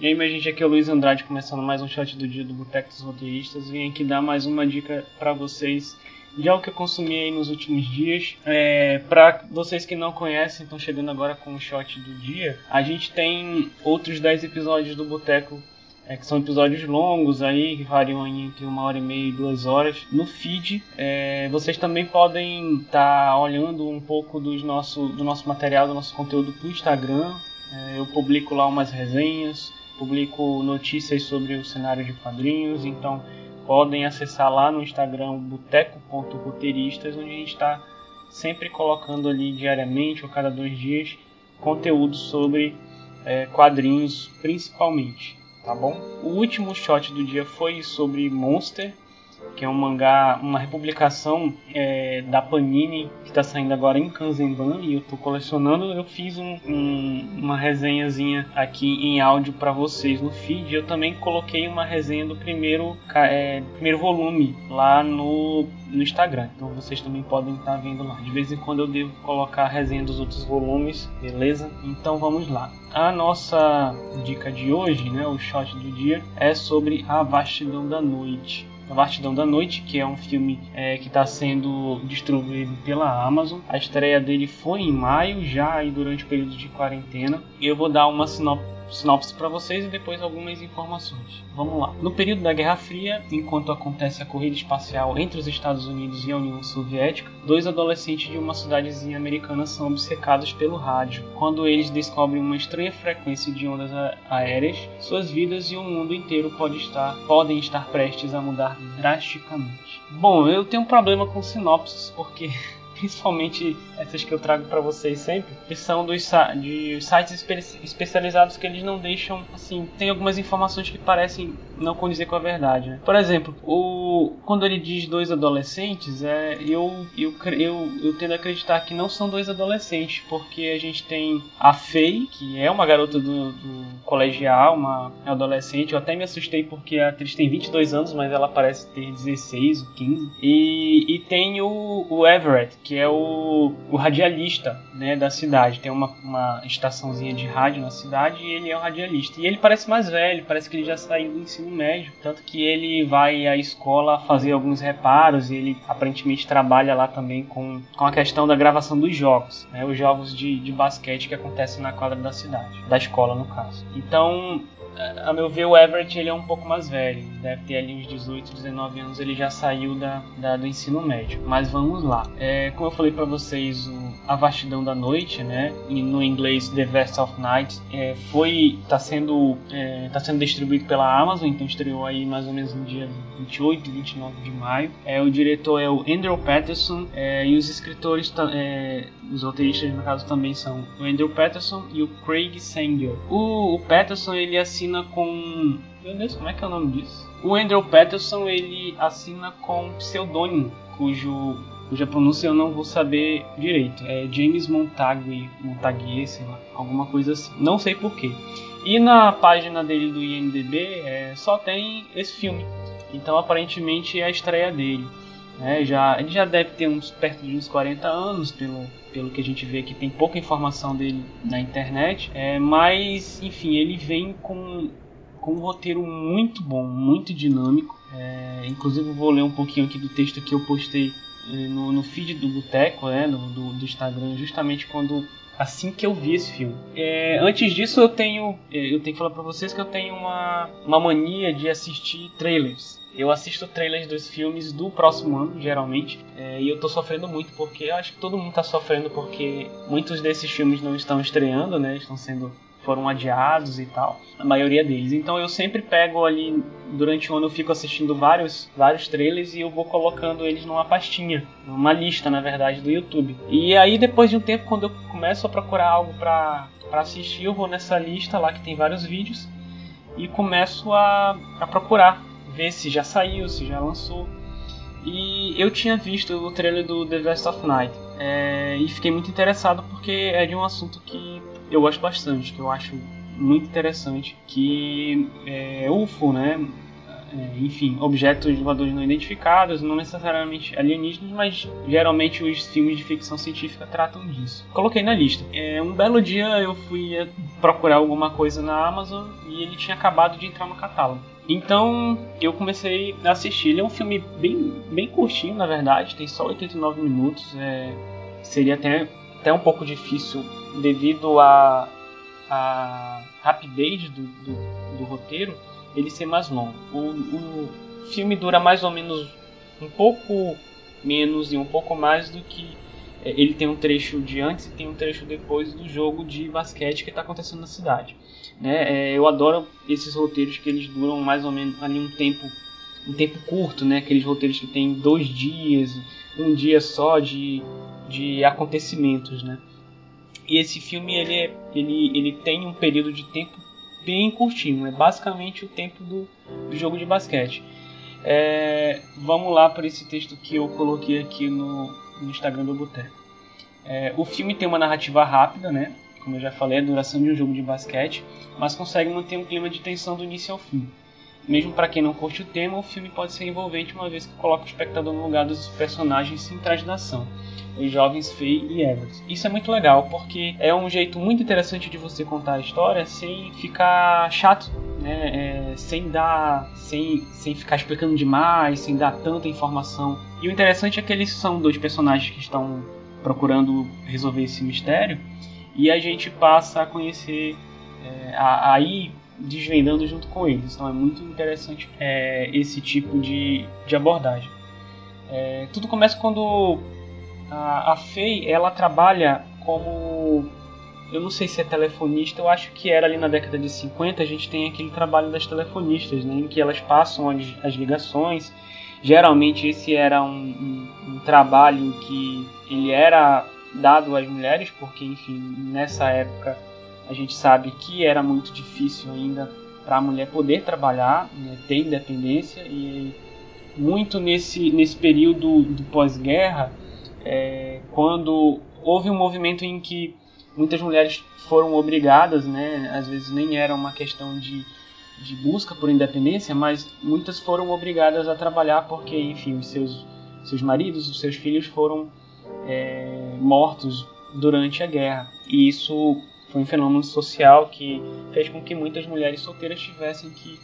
E aí, minha gente, aqui é o Luiz Andrade começando mais um shot do dia do Boteco dos Roteiristas. Vim aqui dar mais uma dica para vocês de algo que eu consumi aí nos últimos dias. É, para vocês que não conhecem, estão chegando agora com o shot do dia. A gente tem outros 10 episódios do Boteco é, que são episódios longos aí, que variam entre uma hora e meia e duas horas. No feed, é, vocês também podem estar tá olhando um pouco dos nosso, do nosso material, do nosso conteúdo para o Instagram. É, eu publico lá umas resenhas, publico notícias sobre o cenário de quadrinhos, então podem acessar lá no Instagram boteco.roteiristas, onde a gente está sempre colocando ali diariamente ou cada dois dias conteúdo sobre é, quadrinhos principalmente, tá bom? O último shot do dia foi sobre Monster, que é um mangá, uma republicação é, da Panini que está saindo agora em Kanzenban e eu estou colecionando. Eu fiz um, um, uma resenhazinha aqui em áudio para vocês no feed. Eu também coloquei uma resenha do primeiro, é, primeiro volume lá no, no Instagram, então vocês também podem estar tá vendo lá. De vez em quando eu devo colocar a resenha dos outros volumes, beleza? Então vamos lá. A nossa dica de hoje, né, o shot do dia, é sobre a vastidão da noite. A Vastidão da Noite, que é um filme é, que está sendo distribuído pela Amazon. A estreia dele foi em maio, já durante o período de quarentena. E eu vou dar uma sinopse sinopse para vocês e depois algumas informações. Vamos lá. No período da Guerra Fria, enquanto acontece a corrida espacial entre os Estados Unidos e a União Soviética, dois adolescentes de uma cidadezinha americana são obcecados pelo rádio. Quando eles descobrem uma estranha frequência de ondas aéreas, suas vidas e o mundo inteiro pode estar, podem estar prestes a mudar drasticamente. Bom, eu tenho um problema com sinopses porque principalmente essas que eu trago para vocês sempre, são dos de sites espe especializados que eles não deixam, assim, tem algumas informações que parecem não condizer com a verdade. Né? Por exemplo, o quando ele diz dois adolescentes, é, eu, eu, eu, eu tendo a acreditar que não são dois adolescentes, porque a gente tem a Faye, que é uma garota do, do colegial, uma adolescente, eu até me assustei porque a atriz tem 22 anos, mas ela parece ter 16 ou 15, e, e tem o, o Everett, que é o, o radialista né, da cidade. Tem uma, uma estaçãozinha de rádio na cidade e ele é o radialista. E ele parece mais velho, parece que ele já saiu do ensino médio. Tanto que ele vai à escola fazer alguns reparos e ele aparentemente trabalha lá também com, com a questão da gravação dos jogos. Né, os jogos de, de basquete que acontecem na quadra da cidade, da escola no caso. Então a meu ver, o Everett ele é um pouco mais velho, deve ter ali uns 18, 19 anos, ele já saiu da, da do ensino médio. Mas vamos lá. É, como eu falei para vocês, o, A Vastidão da Noite, né, no inglês The Vast of Night, é, foi tá sendo é, tá sendo distribuído pela Amazon, então estreou aí mais ou menos no dia 28, 29 de maio. É, o diretor é o Andrew Patterson é, e os escritores, é, os roteiristas no caso também são o Andrew Patterson e o Craig Sanger. O, o Patterson ele assina com meu Deus, como é que é o nome disso? O Andrew Patterson ele assina com pseudônimo, cujo cuja pronúncia eu não vou saber direito. É James Montague, Montague, sei lá, alguma coisa assim. Não sei porquê. E na página dele do IMDb é, só tem esse filme. Então aparentemente é a estreia dele. É, já, ele já deve ter uns perto de uns 40 anos, pelo, pelo que a gente vê que tem pouca informação dele na internet. É, mas, enfim, ele vem com, com um roteiro muito bom, muito dinâmico. É, inclusive, vou ler um pouquinho aqui do texto que eu postei é, no, no feed do Boteco, né, do, do, do Instagram, justamente quando assim que eu vi esse filme. É, antes disso, eu tenho, é, eu tenho que falar para vocês que eu tenho uma, uma mania de assistir trailers. Eu assisto trailers dos filmes do próximo ano, geralmente, é, e eu tô sofrendo muito porque eu acho que todo mundo tá sofrendo porque muitos desses filmes não estão estreando, né? Estão sendo foram adiados e tal, a maioria deles. Então eu sempre pego ali durante o ano eu fico assistindo vários vários trailers e eu vou colocando eles numa pastinha, numa lista, na verdade, do YouTube. E aí depois de um tempo quando eu começo a procurar algo para para assistir, eu vou nessa lista lá que tem vários vídeos e começo a, a procurar ver se já saiu, se já lançou. E eu tinha visto o trailer do The Vest of Night é, e fiquei muito interessado porque é de um assunto que eu gosto bastante, que eu acho muito interessante, que é UFO, né? é, enfim, objetos voadores não identificados, não necessariamente alienígenas, mas geralmente os filmes de ficção científica tratam disso. Coloquei na lista. É, um belo dia eu fui procurar alguma coisa na Amazon e ele tinha acabado de entrar no catálogo. Então eu comecei a assistir. Ele é um filme bem, bem curtinho, na verdade, tem só 89 minutos. É, seria até, até um pouco difícil devido à a, rapidez do, do, do, roteiro ele ser mais longo. O, o filme dura mais ou menos um pouco menos e um pouco mais do que é, ele tem um trecho de antes e tem um trecho depois do jogo de basquete que está acontecendo na cidade. Né? É, eu adoro esses roteiros que eles duram mais ou menos ali um tempo um tempo curto, né? Aqueles roteiros que tem dois dias, um dia só de, de acontecimentos, né? E esse filme ele, é, ele, ele tem um período de tempo bem curtinho, é basicamente o tempo do, do jogo de basquete. É, vamos lá para esse texto que eu coloquei aqui no, no Instagram do Boteco. É, o filme tem uma narrativa rápida, né? como eu já falei, a duração de um jogo de basquete, mas consegue manter um clima de tensão do início ao fim. Mesmo para quem não curte o tema, o filme pode ser envolvente uma vez que coloca o espectador no lugar dos personagens sem ação, os jovens Faye e Everett. Isso é muito legal, porque é um jeito muito interessante de você contar a história sem ficar chato, né? É, sem dar, sem, sem ficar explicando demais, sem dar tanta informação. E o interessante é que eles são dois personagens que estão procurando resolver esse mistério e a gente passa a conhecer, é, a, a ir desvendando junto com eles. Então é muito interessante é, esse tipo de, de abordagem. É, tudo começa quando a, a Faye ela trabalha como eu não sei se é telefonista, eu acho que era ali na década de 50, a gente tem aquele trabalho das telefonistas, né, em que elas passam as, as ligações. Geralmente esse era um, um, um, trabalho que ele era dado às mulheres, porque enfim, nessa época a gente sabe que era muito difícil ainda para a mulher poder trabalhar, né, ter independência e muito nesse, nesse período do pós-guerra, é, quando houve um movimento em que muitas mulheres foram obrigadas, né, às vezes nem era uma questão de, de busca por independência, mas muitas foram obrigadas a trabalhar porque, enfim, os seus, seus maridos, os seus filhos foram é, mortos durante a guerra. E isso foi um fenômeno social que fez com que muitas mulheres solteiras tivessem que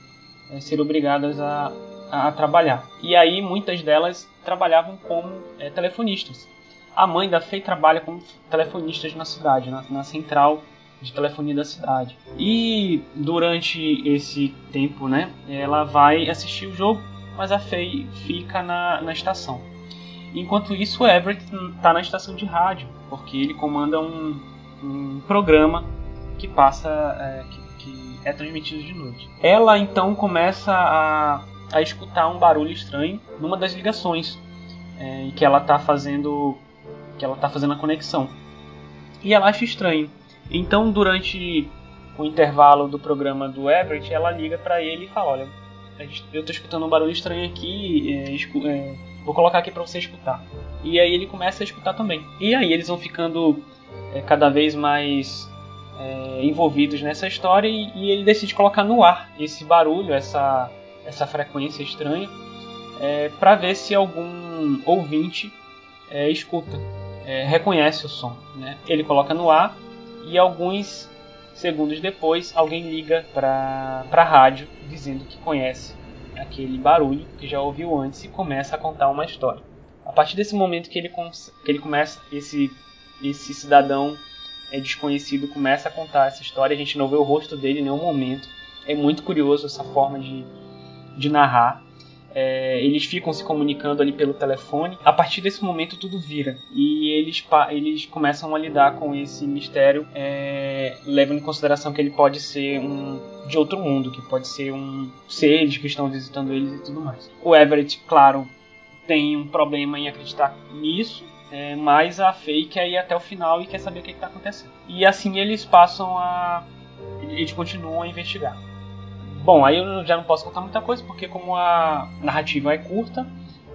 é, ser obrigadas a, a, trabalhar. E aí muitas delas trabalhavam como é, telefonistas. A mãe da Fei trabalha como telefonistas na cidade, na, na central de telefonia da cidade. E durante esse tempo, né, ela vai assistir o jogo, mas a Fei fica na, na estação. Enquanto isso, o Everett está na estação de rádio, porque ele comanda um, um programa que passa, é, que, que, é transmitido de noite. Ela então começa a, a escutar um barulho estranho numa das ligações é, em que ela está fazendo, que ela tá fazendo a conexão. E ela acha estranho. Então, durante o intervalo do programa do Everett, ela liga para ele e fala: Olha, eu estou escutando um barulho estranho aqui. É, é, Vou colocar aqui para você escutar. E aí ele começa a escutar também. E aí eles vão ficando é, cada vez mais é, envolvidos nessa história e, e, ele decide colocar no ar esse barulho, essa, essa frequência estranha, é, para ver se algum ouvinte é, escuta, é, reconhece o som. Né? Ele coloca no ar e alguns segundos depois alguém liga para a rádio dizendo que conhece aquele barulho que já ouviu antes e começa a contar uma história. A partir desse momento que ele, que ele começa, esse, esse cidadão é desconhecido começa a contar essa história, a gente não vê o rosto dele em nenhum momento. É muito curioso essa forma de, de narrar. É, eles ficam se comunicando ali pelo telefone. A partir desse momento tudo vira e eles, eles começam a lidar com esse mistério, é, levando em consideração que ele pode ser um de outro mundo, que pode ser um seres que estão visitando eles e tudo mais. O Everett, claro, tem um problema em acreditar nisso, é, mas a Faye quer ir até o final e quer saber o que está acontecendo. E assim eles passam a. Eles continuam a investigar. Bom, aí eu já não posso contar muita coisa, porque como a narrativa é curta,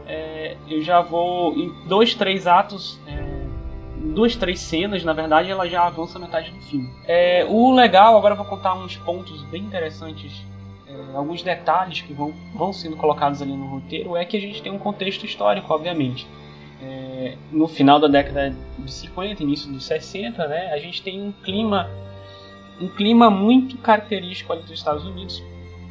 é, eu já vou em dois, três atos, é, duas, três cenas, na verdade, ela já avança metade do filme. É, o legal, agora eu vou contar uns pontos bem interessantes é, alguns detalhes que vão, vão sendo colocados ali no roteiro é que a gente tem um contexto histórico, obviamente. É, no final da década de 50, início dos 60, né, a gente tem um clima um clima muito característico ali dos Estados Unidos.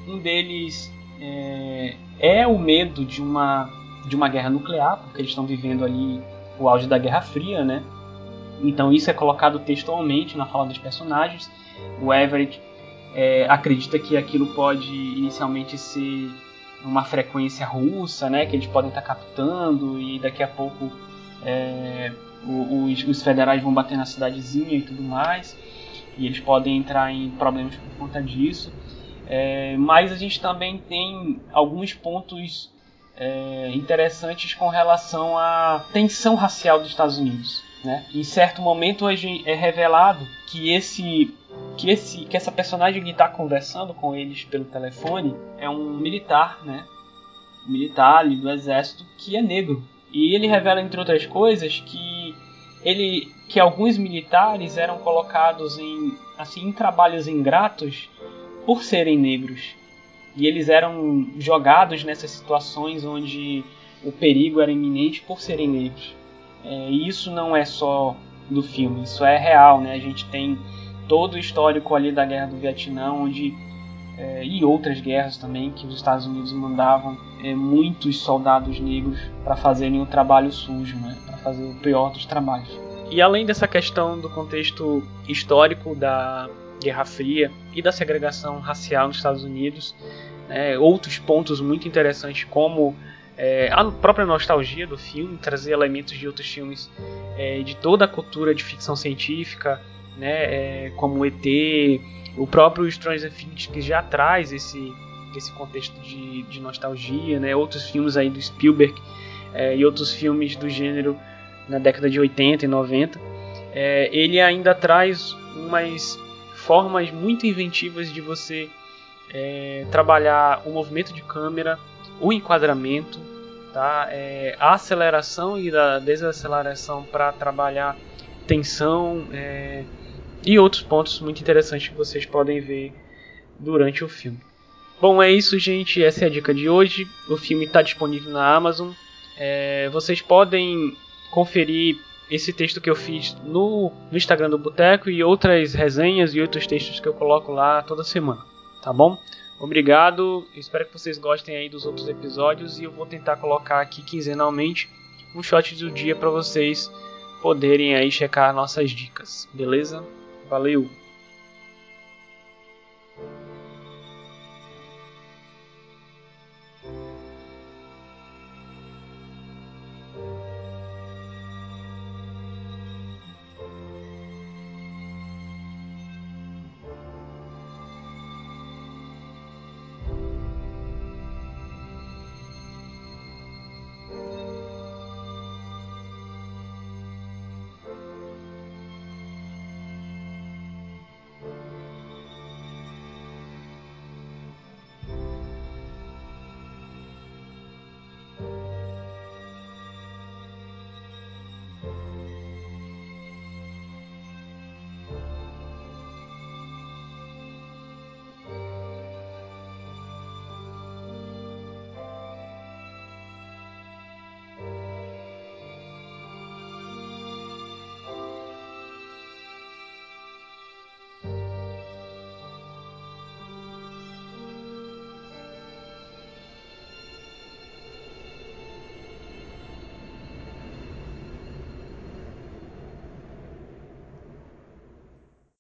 Um deles é, é o medo de uma de uma guerra nuclear, porque eles estão vivendo ali o auge da Guerra Fria, né? Então isso é colocado textualmente na fala dos personagens. O Everett é, acredita que aquilo pode inicialmente ser uma frequência russa, né? Que eles podem estar captando e daqui a pouco é, os, os, federais vão bater na cidadezinha e tudo mais. E eles podem entrar em problemas por conta disso. É, mas a gente também tem alguns pontos é, interessantes com relação à tensão racial dos Estados Unidos. Né? Em certo momento é revelado que esse que esse que essa personagem que está conversando com eles pelo telefone é um militar, né? Um militar ali do exército que é negro. E ele revela entre outras coisas que ele que alguns militares eram colocados em assim em trabalhos ingratos por serem negros. E eles eram jogados nessas situações onde o perigo era iminente por serem negros. É, e isso não é só do filme, isso é real, né? A gente tem todo o histórico ali da Guerra do Vietnã, onde é, e outras guerras também que os Estados Unidos mandavam é, muitos soldados negros para fazerem o trabalho sujo, né? Para fazer o pior dos trabalhos. E além dessa questão do contexto histórico da Guerra Fria e da segregação racial nos Estados Unidos, né, outros pontos muito interessantes como é, a própria nostalgia do filme, trazer elementos de outros filmes é, de toda a cultura de ficção científica, né, é, como ET, o próprio Stranger Things que já traz esse, esse contexto de, de nostalgia, né, outros filmes aí do Spielberg é, e outros filmes do gênero na década de 80 e 90, é, ele ainda traz umas formas muito inventivas de você é, trabalhar o movimento de câmera, o enquadramento, tá? É, a aceleração e a desaceleração para trabalhar tensão é, e outros pontos muito interessantes que vocês podem ver durante o filme. Bom, é isso, gente. Essa é a dica de hoje. O filme está disponível na Amazon. É, vocês podem conferir esse texto que eu fiz no, no Instagram do Boteco e outras resenhas e outros textos que eu coloco lá toda semana, tá bom? Obrigado, espero que vocês gostem aí dos outros episódios e eu vou tentar colocar aqui quinzenalmente um shot do dia para vocês poderem aí checar nossas dicas, beleza? Valeu!